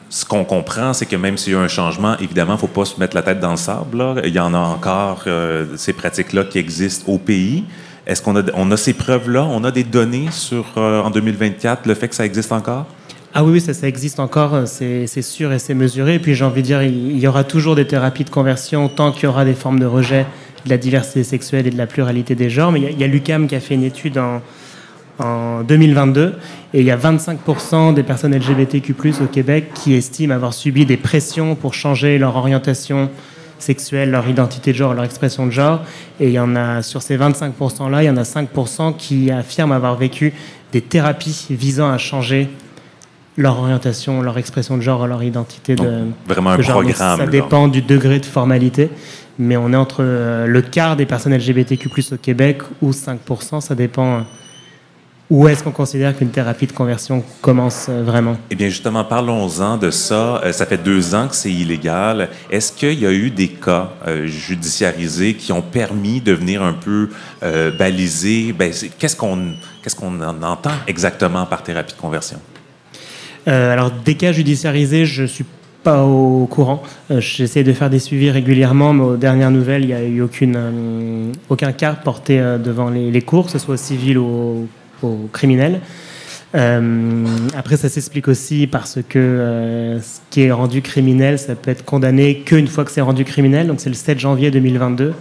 ce qu'on comprend, c'est que même s'il y a un changement, évidemment, il ne faut pas se mettre la tête dans le sable. Il y en a encore euh, ces pratiques-là qui existent au pays. Est-ce qu'on a, on a ces preuves-là? On a des données sur, euh, en 2024, le fait que ça existe encore? Ah oui, ça, ça existe encore, c'est sûr et c'est mesuré. Et puis j'ai envie de dire, il y aura toujours des thérapies de conversion tant qu'il y aura des formes de rejet de la diversité sexuelle et de la pluralité des genres. Mais il y a, l'UCAM qui a fait une étude en, en 2022 et il y a 25% des personnes LGBTQ+ au Québec qui estiment avoir subi des pressions pour changer leur orientation sexuelle, leur identité de genre, leur expression de genre. Et il y en a sur ces 25%-là, il y en a 5% qui affirment avoir vécu des thérapies visant à changer leur orientation, leur expression de genre, leur identité de, vraiment un genre. programme. ça dépend du degré de formalité mais on est entre euh, le quart des personnes LGBTQ+ au Québec ou 5%, ça dépend. Euh, où est-ce qu'on considère qu'une thérapie de conversion commence euh, vraiment Eh bien, justement, parlons-en de ça. Ça fait deux ans que c'est illégal. Est-ce qu'il y a eu des cas judiciarisés qui ont permis de venir un peu baliser? Ben, qu'est-ce qu'on qu'est-ce qu'on entend exactement par thérapie de conversion? Alors, des cas judiciarisés, je suis pas au courant. Euh, j'essaie de faire des suivis régulièrement, mais aux dernières nouvelles, il n'y a eu aucune, euh, aucun cas porté euh, devant les, cours, que ce soit civil ou, ou criminel. après, ça s'explique aussi parce que ce qui est rendu criminel, ça peut être condamné qu'une fois que c'est rendu criminel. Donc, c'est le 7 janvier 2022.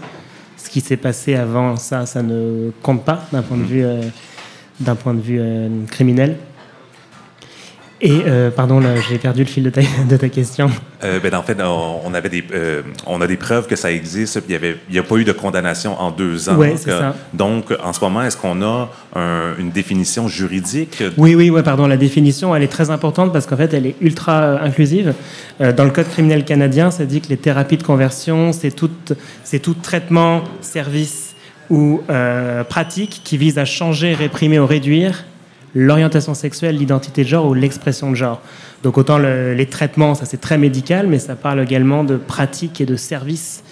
Ce qui s'est passé avant ça, ça ne compte pas d'un point de vue, d'un point de vue criminel. Et, euh, pardon, j'ai perdu le fil de ta, (laughs) de ta question. Euh, ben, en fait, on, avait des, euh, on a des preuves que ça existe. Il n'y a pas eu de condamnation en deux ans. Oui, c'est ça. Donc, en ce moment, est-ce qu'on a une définition juridique? Oui, oui, ouais, pardon. La définition, elle est très importante parce qu'en fait, elle est ultra inclusive. dans le Code criminel canadien, ça dit que les thérapies de conversion, c'est tout, tout traitement, service ou pratique qui vise à changer, réprimer ou réduire l'orientation sexuelle, l'identité de genre ou l'expression de genre. Donc autant les traitements, ça c'est très médical, mais ça parle également de pratiques et de services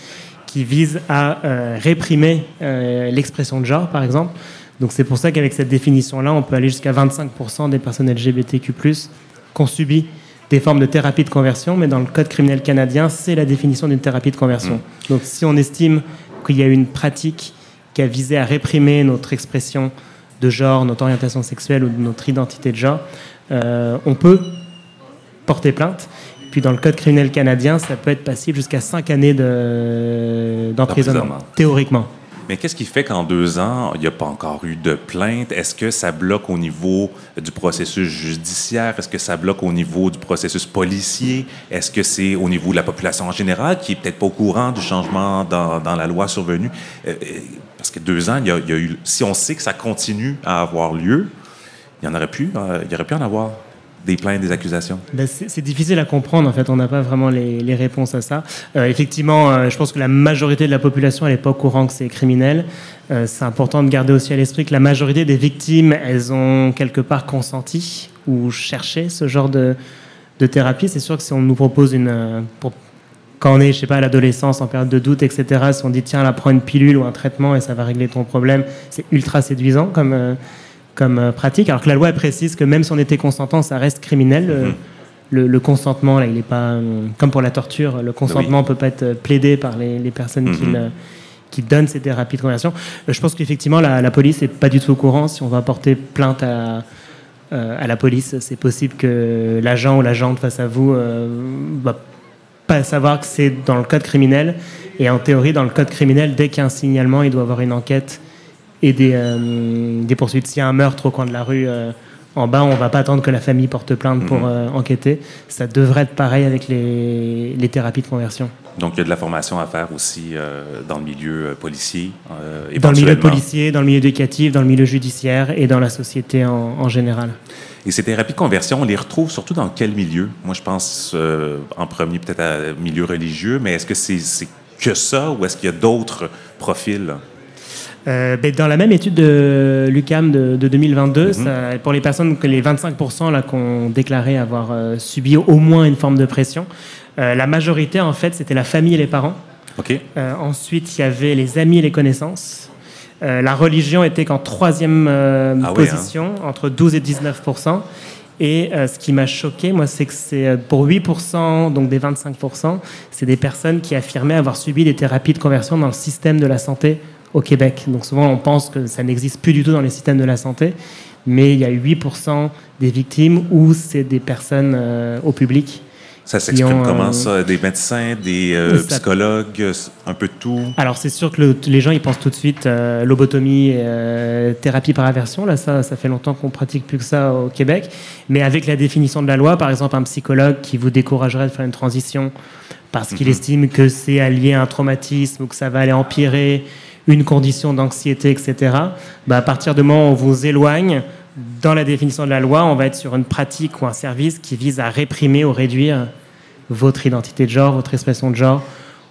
qui visent à euh, réprimer euh, l'expression de genre, par exemple. Donc c'est pour ça qu'avec cette définition-là, on peut aller jusqu'à 25% des personnes LGBTQ+, qui ont subi des formes de thérapie de conversion, mais dans le Code criminel canadien, c'est la définition d'une thérapie de conversion. Mmh. Donc si on estime qu'il y a une pratique qui a visé à réprimer notre expression de genre, notre orientation sexuelle ou de notre identité de genre, euh, on peut porter plainte. Puis dans le code criminel canadien, ça peut être passible jusqu'à cinq années d'emprisonnement, théoriquement. Mais qu'est-ce qui fait qu'en deux ans, il n'y a pas encore eu de plainte? Est-ce que ça bloque au niveau du processus judiciaire? Est-ce que ça bloque au niveau du processus policier? Est-ce que c'est au niveau de la population en général qui est peut-être pas au courant du changement dans, dans la loi survenue? Euh, euh, parce que deux ans, il y, a, eu. Si on sait que ça continue à avoir lieu, il y en aurait pu, euh, il y aurait pu en avoir des plaintes, des accusations? Ben, C'est difficile à comprendre, en fait. On n'a pas vraiment les, réponses à ça. Euh, effectivement, euh, je pense que la majorité de la population, n'est pas au courant que c'est criminel. Euh, c'est important de garder aussi à l'esprit que la majorité des victimes, elles ont quelque part consenti ou cherché ce genre de, de thérapie. C'est sûr que si on nous propose une... quand on est, je sais pas, à l'adolescence, en période de doute, etc., si on dit, tiens, là, prends une pilule ou un traitement et ça va régler ton problème, c'est ultra séduisant comme comme euh, pratique, alors que la loi précise que même si on était consentant, ça reste criminel. Euh, mhm. Le, consentement, là, il n'est pas euh, comme pour la torture. Le consentement ne peut pas être plaidé par les, personnes qui, mhm. qui, donnent ces thérapies de conversion. Je pense qu'effectivement, la, police n'est pas du tout au courant. Si on va porter plainte à, à la police, c'est possible que l'agent ou l'agente face à vous ne va pas savoir que c'est dans le code criminel. Et en théorie, dans le code criminel, dès qu'il y a un signalement, il doit y avoir une enquête et des, euh, des poursuites. S'il y a un meurtre au coin de la rue euh, en bas, on va pas attendre que la famille porte plainte pour Mhm. euh, enquêter. Ça devrait être pareil avec les, les thérapies de conversion. Donc, il y a de la formation à faire aussi euh, dans le milieu euh, policier. euh, Dans le milieu policier, dans le milieu éducatif, dans le milieu judiciaire et dans la société en, en général. Et ces thérapies de conversion, on les retrouve surtout dans quel milieu? Moi, je pense en premier peut-être à milieu religieux, mais est-ce que c'est c'est que ça ou est-ce qu'il y a d'autres profils? Euh, ben, dans la même étude de l'UCAM de, de 2022, ça- pour les personnes que les 25% là qu'on déclarait avoir euh, subi au moins une forme de pression, euh, la majorité en fait c'était la famille et les parents. OK? Euh, ensuite il y avait les amis et les connaissances. Euh, la religion était qu'en troisième euh, Ah oui, position, entre 12 et 19%. Et euh, ce qui m'a choqué, moi, c'est que c'est pour 8%, donc des 25%, c'est des personnes qui affirmaient avoir subi des thérapies de conversion dans le système de la santé au Québec. Donc souvent, on pense que ça n'existe plus du tout dans les systèmes de la santé, mais il y a 8% des victimes où c'est des personnes euh, au public. Ça s'exprime comment euh, ça? Des médecins, des euh, Ça- psychologues, un peu de tout? Alors c'est sûr que le- les gens ils pensent tout de suite lobotomie, et, thérapie par aversion. Là ça, ça fait longtemps qu'on pratique plus que ça au Québec. Mais avec la définition de la loi, par exemple un psychologue qui vous découragerait de faire une transition parce qu'il Mhm. estime que c'est allié à un traumatisme ou que ça va aller empirer une condition d'anxiété, etc. Bah, à partir du moment où on vous éloigne dans la définition de la loi, on va être sur une pratique ou un service qui vise à réprimer ou réduire votre identité de genre, votre expression de genre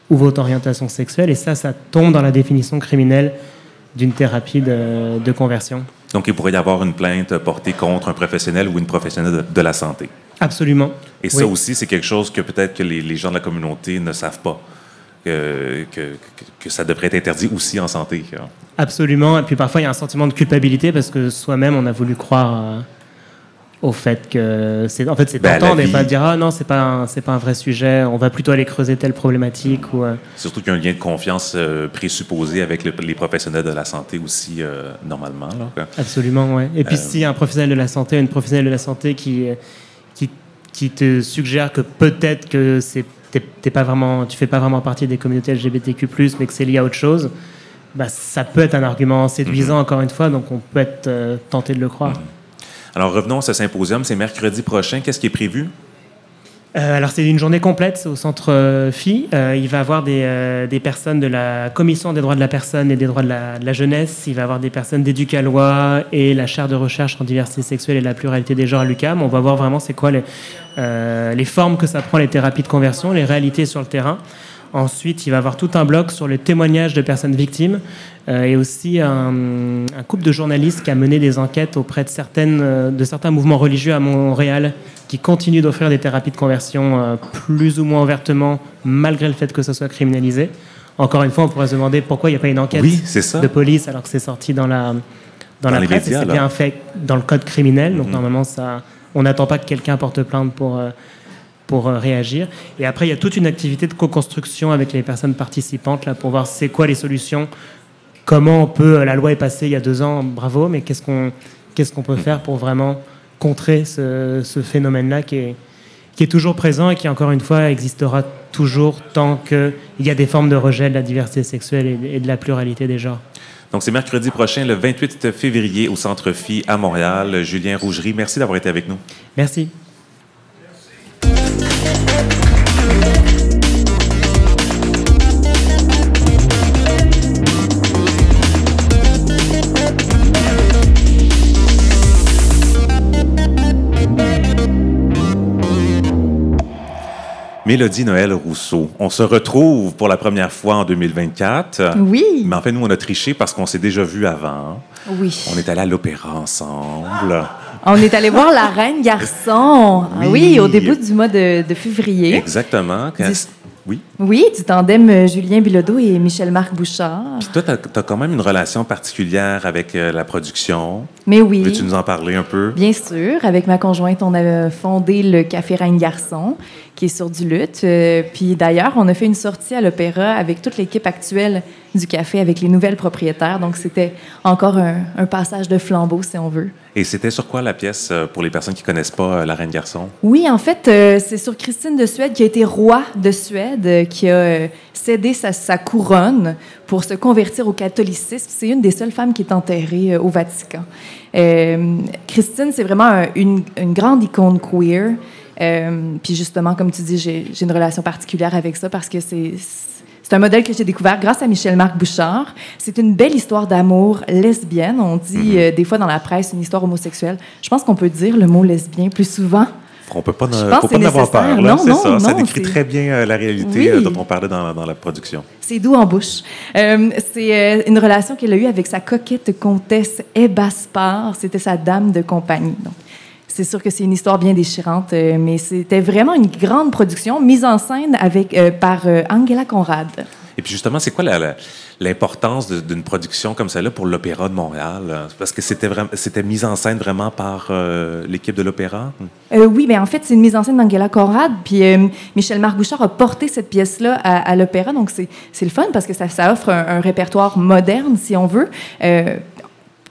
ou votre orientation sexuelle. Et ça, ça tombe dans la définition criminelle d'une thérapie de, de conversion. Donc, il pourrait y avoir une plainte portée contre un professionnel ou une professionnelle de, de la santé. Absolument. Et ça aussi, c'est quelque chose que peut-être que les, les gens de la communauté ne savent pas. Que, que, que- que ça devrait être interdit aussi en santé. hein. Absolument. Et puis parfois, il y a un sentiment de culpabilité parce que soi-même, on a voulu croire euh, au fait que c'est. En fait, c'est Ben, tentant vie- de dire ah non, c'est pas un- c'est pas un vrai sujet. On va plutôt aller creuser telle problématique ou. euh, Surtout qu'il y a un lien de confiance euh, présupposé avec le- les professionnels de la santé aussi, normalement. Là. Absolument, ouais. Et puis a un professionnel de la santé, une professionnelle de la santé qui, qui, qui te suggère que peut-être que c'est t'es, pas vraiment, tu fais pas vraiment partie des communautés LGBTQ+, mais que c'est lié à autre chose, bah, ça peut être un argument séduisant, encore une fois, donc on peut être euh, tenté de le croire. Alors, revenons à ce symposium. C'est mercredi prochain. Qu'est-ce qui est prévu? Euh, alors c'est une journée complète au centre euh, Phi. Euh, il va avoir des, euh, des personnes de la commission des droits de la personne et des droits de la, de la jeunesse. Il va avoir des personnes d'Éducalois et la chaire de recherche en diversité sexuelle et la pluralité des genres à l'UQAM. On va voir vraiment c'est quoi les, euh, les formes que ça prend les thérapies de conversion, les réalités sur le terrain. Ensuite, il va y avoir tout un bloc sur le témoignage de personnes victimes euh, et aussi un, un couple de journalistes qui a mené des enquêtes auprès de, certaines, euh, de certains mouvements religieux à Montréal qui continuent d'offrir des thérapies de conversion euh, plus ou moins ouvertement, malgré le fait que ce soit criminalisé. Encore une fois, on pourrait se demander pourquoi il n'y a pas une enquête Oui, de police alors que c'est sorti dans la, dans la les presse. et médias, c'est là. bien fait dans le code criminel. Donc Mhm. normalement, ça, on n'attend pas que quelqu'un porte plainte pour, euh, pour euh, réagir. Et après, il y a toute une activité de co-construction avec les personnes participantes là, pour voir c'est quoi les solutions, comment on peut. euh, La loi est passée il y a deux ans, bravo, mais qu'est-ce qu'on qu'est-ce qu'on peut faire pour vraiment contrer ce, ce phénomène-là qui est, qui est toujours présent et qui, encore une fois, existera toujours tant qu'il y a des formes de rejet de la diversité sexuelle et, et de la pluralité des genres. Donc, c'est mercredi prochain, le 28 février, au Centre Phi à Montréal. Julien Rougerie, merci d'avoir été avec nous. Merci. Mélodie Noël Rousseau, on se retrouve pour la première fois en 2024. Oui, Mais en fait, nous, on a triché parce qu'on s'est déjà vu avant. oui. On est allé à l'opéra ensemble. (gasps) On est allé voir La Reine Garçon. Ah Oui. Oui, au début du mois de, de février. Exactement. Quand- Oui. Oui, du tandem euh, Julien Bilodeau et Michel-Marc Bouchard. Puis toi, tu as, quand même une relation particulière avec euh, la production. Mais oui, Veux-tu nous en parler un peu? bien sûr, avec ma conjointe, on a fondé le Café Reine Garçon, qui qui est sur du luth. Euh, puis d'ailleurs, on a fait une sortie à l'opéra avec toute l'équipe actuelle du café, avec les nouvelles propriétaires. Donc c'était encore un, un passage de flambeau, si on veut. Et c'était sur quoi la pièce euh, pour les personnes qui connaissent pas euh, La Reine Garçon? Oui, en fait, euh, c'est sur Christine de Suède qui a été roi de Suède, euh, qui a cédé sa, sa couronne pour se convertir au catholicisme. C'est une des seules femmes qui est enterrée au Vatican. Christine, c'est vraiment un- une, une grande icône queer. Euh, puis justement, comme tu dis, j'ai une relation particulière avec ça parce que c'est c'est un modèle que j'ai découvert grâce à Michel-Marc Bouchard. C'est une belle histoire d'amour lesbienne. On dit euh, des fois dans la presse une histoire homosexuelle. Je pense qu'on peut dire le mot lesbien plus souvent. On peut pas, ne- faut pas en avoir peur. là, Non, non, ça. ça non, décrit c'est- très bien euh, la réalité Oui. dont on parlait dans, dans la production. C'est doux en bouche. Euh, c'est une relation qu'elle a eue avec sa coquette comtesse Ebaspar. C'était sa dame de compagnie. Donc, c'est sûr que c'est une histoire bien déchirante, euh, mais c'était vraiment une grande production mise en scène avec, euh, par euh, Angela Conrad. Et puis justement, c'est quoi l'importance d'une production comme celle-là pour l'Opéra de Montréal? Parce que c'était vraiment, c'était mis en scène vraiment par euh, l'équipe de l'Opéra? Euh, oui, mais en fait, c'est une mise en scène d'Angela Conrad. Puis euh, Michel Marc Bouchard a porté cette pièce-là à, à l'opéra. Donc, c'est c'est le fun parce que ça, ça offre un, un répertoire moderne, si on veut.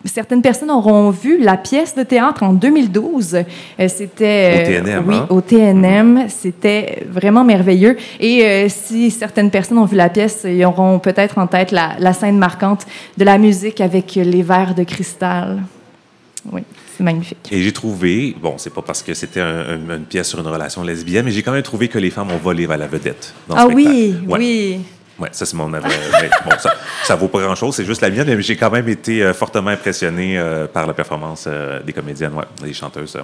Euh, Certaines personnes auront vu la pièce de théâtre en 2012. Euh, C'était Au TNM, oui, hein? au TNM. C'était vraiment merveilleux. Et euh, si certaines personnes ont vu la pièce, ils auront peut-être en tête la, la scène marquante de la musique avec les verres de cristal. Oui, c'est magnifique. Et j'ai trouvé, bon, c'est pas parce que c'était un- un- une pièce sur une relation lesbienne, mais j'ai quand même trouvé que les femmes ont volé à la vedette. Dans Ah oui, Ouais. oui. Ouais, ça, c'est mon avis. Mais bon, ça, ça vaut pas grand-chose, c'est juste la mienne, mais j'ai quand même été euh, fortement impressionné euh, par la performance euh, des comédiennes, ouais, des chanteuses.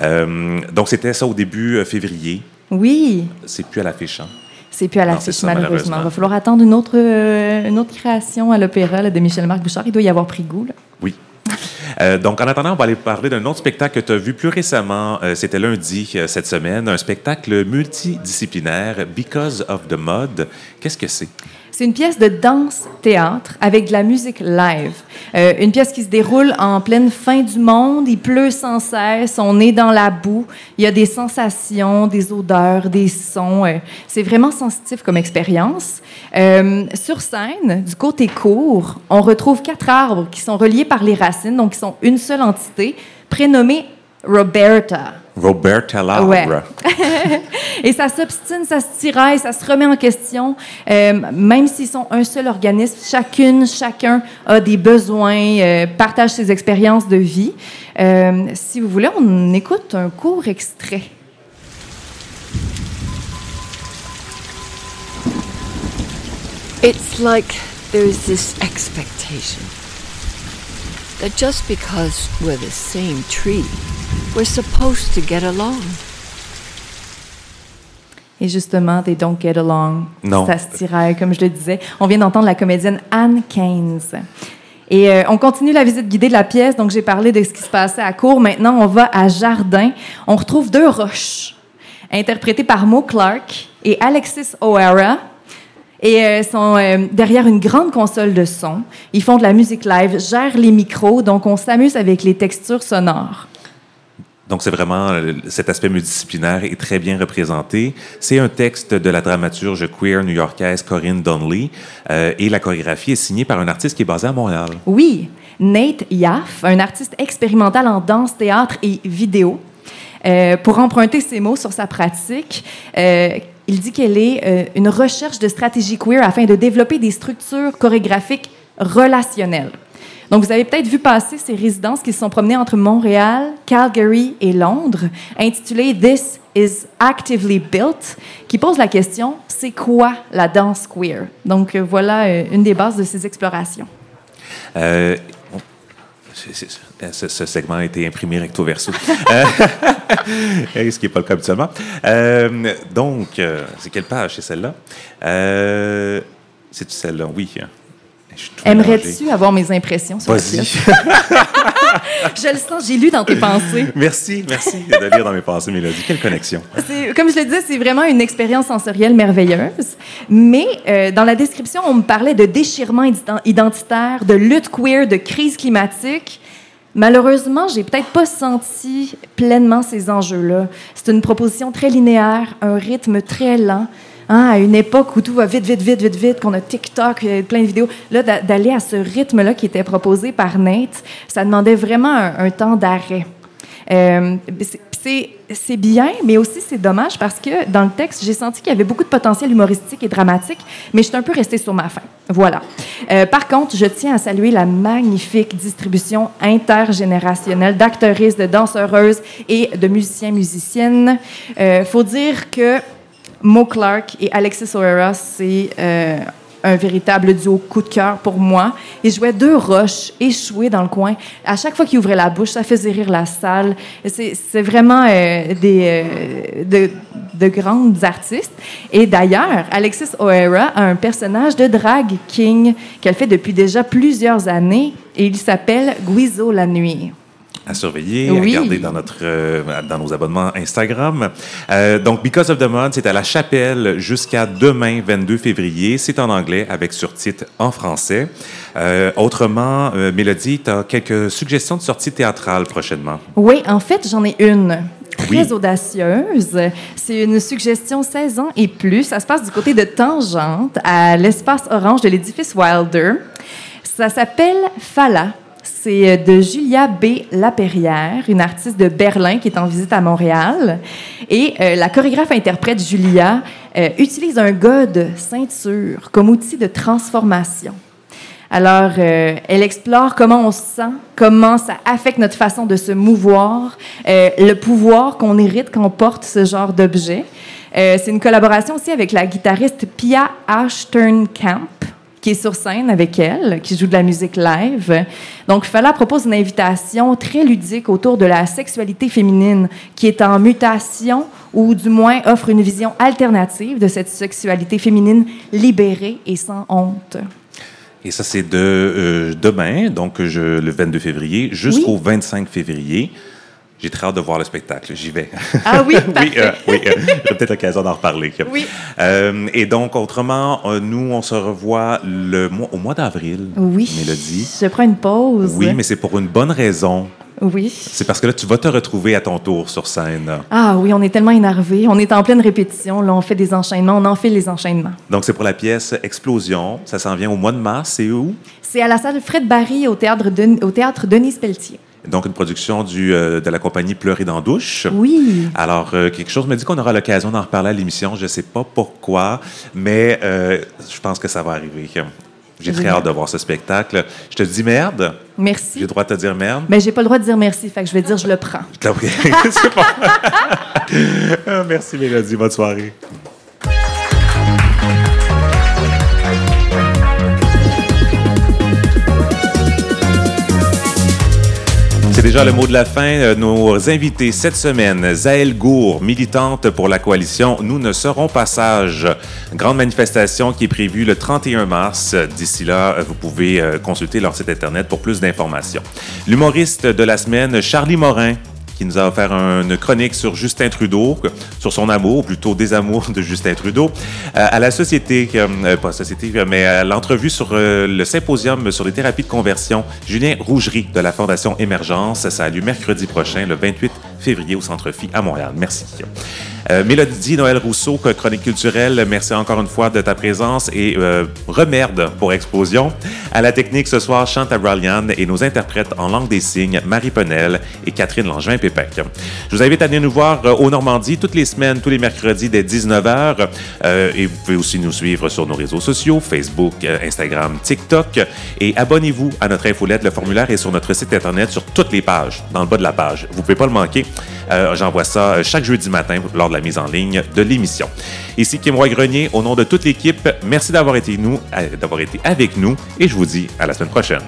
donc, c'était ça au début février. Oui. C'est plus à l'affiche, hein? C'est plus à l'affiche, malheureusement. malheureusement. Il va falloir attendre une autre, une autre création à l'opéra de Michel-Marc Bouchard. Il doit y avoir pris goût. là. Oui. Euh, donc, en attendant, on va aller parler d'un autre spectacle que tu as vu plus récemment. euh, C'était lundi euh, cette semaine, un spectacle multidisciplinaire, Because of the Mud. Qu'est-ce que c'est? C'est une pièce de danse-théâtre avec de la musique live. Euh, une pièce qui se déroule en pleine fin du monde. Il pleut sans cesse. On est dans la boue. Il y a des sensations, des odeurs, des sons. Euh, c'est vraiment sensitif comme expérience. Euh, sur scène, du côté court, on retrouve quatre arbres qui sont reliés par les racines, donc qui sont une seule entité, prénommée Roberta. Roberta Laura. Ouais. (laughs) Et ça s'obstine, ça se tiraille, ça se remet en question. Euh, même s'ils sont un seul organisme, chacune, chacun a des besoins, euh, partage ses expériences de vie. Euh, si vous voulez, on écoute un court extrait. It's like there's this expectation that just because we're the same tree, we're supposed to get along. Et justement, They Don't Get Along. Non. Ça se tiraille, comme je le disais. On vient d'entendre la comédienne Anne Keynes. Et euh, on continue la visite guidée de la pièce. Donc, j'ai parlé de ce qui se passait à court. Maintenant, on va à Jardin. On retrouve deux roches, interprétées par Mo Clark et Alexis O'Hara. Et euh, sont euh, derrière une grande console de son. Ils font de la musique live, gèrent les micros, donc on s'amuse avec les textures sonores. Donc, c'est vraiment euh, cet aspect multidisciplinaire est très bien représenté. C'est un texte de la dramaturge queer new-yorkaise Corinne Donnelly euh, et la chorégraphie est signée par un artiste qui est basé à Montréal. Oui, Nate Yaff, un artiste expérimental en danse, théâtre et vidéo. Euh, pour emprunter ses mots sur sa pratique, il dit qu'elle est une recherche de stratégie queer afin de développer des structures chorégraphiques relationnelles. Donc, vous avez peut-être vu passer ces résidences qui se sont promenées entre Montréal, Calgary et Londres, intitulées This is Actively Built, qui pose la question c'est quoi la danse queer? Donc, euh, voilà euh, une des bases de ces explorations. Euh, c'est- c'est- ce, segment a été imprimé recto verso, (laughs) ce qui n'est pas le cas habituellement. Donc, c'est quelle page? C'est celle-là? Euh, C'est-tu celle-là? Oui. Aimerais-tu avoir mes impressions sur Vas-y. (laughs) Je le sens, j'ai lu dans tes pensées. merci, merci de lire dans mes pensées, Mélodie. Quelle connexion. C'est- Comme je le disais, c'est vraiment une expérience sensorielle merveilleuse. Mais euh, dans la description, on me parlait de déchirement ident- identitaire, de lutte queer, de crise climatique. Malheureusement, j'ai peut-être pas senti pleinement ces enjeux-là. C'est une proposition très linéaire, un rythme très lent. Hein, à une époque où tout va vite, vite, vite, vite, vite, qu'on a TikTok, plein de vidéos, là, d'a- d'aller à ce rythme-là qui était proposé par Nate, ça demandait vraiment un, temps d'arrêt. Euh, c'est- bien, mais aussi c'est dommage parce que dans le texte, j'ai senti qu'il y avait beaucoup de potentiel humoristique et dramatique, mais je suis un peu restée sur ma faim. Voilà. Euh, par contre, je tiens à saluer la magnifique distribution intergénérationnelle d'actrices, de danseuses et de musiciens-musiciennes. Euh, faut dire que Mo Clark et Alexis O'Hara, c'est euh, un véritable duo coup de cœur pour moi. Ils jouaient deux roches échouées dans le coin. À chaque fois qu'ils ouvraient la bouche, ça faisait rire la salle. C'est vraiment euh, des, euh, de, de grandes artistes. Et d'ailleurs, Alexis O'Hara a un personnage de drag king qu'elle fait depuis déjà plusieurs années et il s'appelle Guizo la nuit. À surveiller, Oui. à garder dans, notre, euh, dans nos abonnements Instagram. Euh, donc, Because of the Mod, c'est à la Chapelle jusqu'à demain, 22 février. C'est en anglais avec surtitre en français. Euh, autrement, Mélodie, tu as quelques suggestions de sorties théâtrales prochainement? Oui, en fait, j'en ai une. Très Oui. audacieuse. C'est une suggestion 16 ans et plus. Ça se passe du côté de Tangente, à l'espace orange de l'édifice Wilder. Ça s'appelle Fala. C'est euh, de Julia B. Laperrière, une artiste de Berlin qui est en visite à Montréal. Et euh, la chorégraphe interprète Julia euh, utilise un god ceinture comme outil de transformation. Alors, elle explore comment on se sent, comment ça affecte notre façon de se mouvoir, le pouvoir qu'on hérite quand on porte ce genre d'objet. C'est une collaboration aussi avec la guitariste Pia Ashton-Camp, qui est sur scène avec elle, qui joue de la musique live. Donc, Fala propose une invitation très ludique autour de la sexualité féminine qui est en mutation ou du moins offre une vision alternative de cette sexualité féminine libérée et sans honte. Et ça, c'est de euh, demain, donc je, le 22 février, jusqu'au 25 février. J'ai très hâte de voir le spectacle. J'y vais. Ah oui, (laughs) oui, euh, oui euh, j'aurai peut-être l'occasion d'en reparler. Oui. Euh, et donc, autrement, euh, nous, on se revoit le mois, au mois d'avril. Oui. Mélodie. Je prends une pause. Oui, mais c'est pour une bonne raison. Oui. C'est parce que là, tu vas te retrouver à ton tour sur scène. Ah oui, on est tellement énervés. On est en pleine répétition. Là, on fait des enchaînements. On en fait les enchaînements. Donc, c'est pour la pièce Explosion. Ça s'en vient au mois de mars. C'est où? C'est à la salle Fred Barry au théâtre, de, au théâtre Denise Pelletier. Donc, une production du, euh, de la compagnie Pleurer dans douche. Oui. Alors, euh, quelque chose me dit qu'on aura l'occasion d'en reparler à l'émission. Je ne sais pas pourquoi, mais euh, je pense que ça va arriver. J'ai très hâte de voir ce spectacle. Je te dis merde. J'ai Merci. le droit de te dire merde? Mais j'ai pas le droit de dire merci, fait que je vais dire je le prends. (laughs) Ah, (laughs) (laughs) Merci, Mélodie. Bonne soirée. Déjà le mot de la fin. Euh, Nos invités cette semaine, Zaël Gour, militante pour la coalition Nous ne serons pas sages. Grande manifestation qui est prévue le 31 mars. D'ici là, euh, vous pouvez euh, consulter leur site Internet pour plus d'informations. L'humoriste de la semaine, Charlie Morin, qui nous a offert une chronique sur Justin Trudeau, sur son amour, ou plutôt désamour de Justin Trudeau, euh, à la société, euh, pas société, mais à l'entrevue sur euh, le symposium sur les thérapies de conversion, Julien Rougerie de la Fondation Émergence. Ça a lieu mercredi prochain, le 28 février, au Centre Phi à Montréal. Merci. Euh, Mélodie Noël Rousseau, chronique culturelle, merci encore une fois de ta présence et euh, remerde pour Explosion. À la technique ce soir, Chanta Bralian et nos interprètes en langue des signes, Marie Penel et Catherine Langevin-Pépec. Je vous invite à venir nous voir euh, au Normandie toutes les semaines, tous les mercredis dès 19h. Euh, et vous pouvez aussi nous suivre sur nos réseaux sociaux, Facebook, Instagram, TikTok. Et abonnez-vous à notre infolette. Le formulaire est sur notre site Internet, sur toutes les pages, dans le bas de la page. Vous pouvez pas le manquer. J'envoie ça chaque jeudi matin lors de la mise en ligne de l'émission. Ici Kim Roy-Grenier, au nom de toute l'équipe, merci euh, d'avoir été avec nous et je vous dis à la semaine prochaine.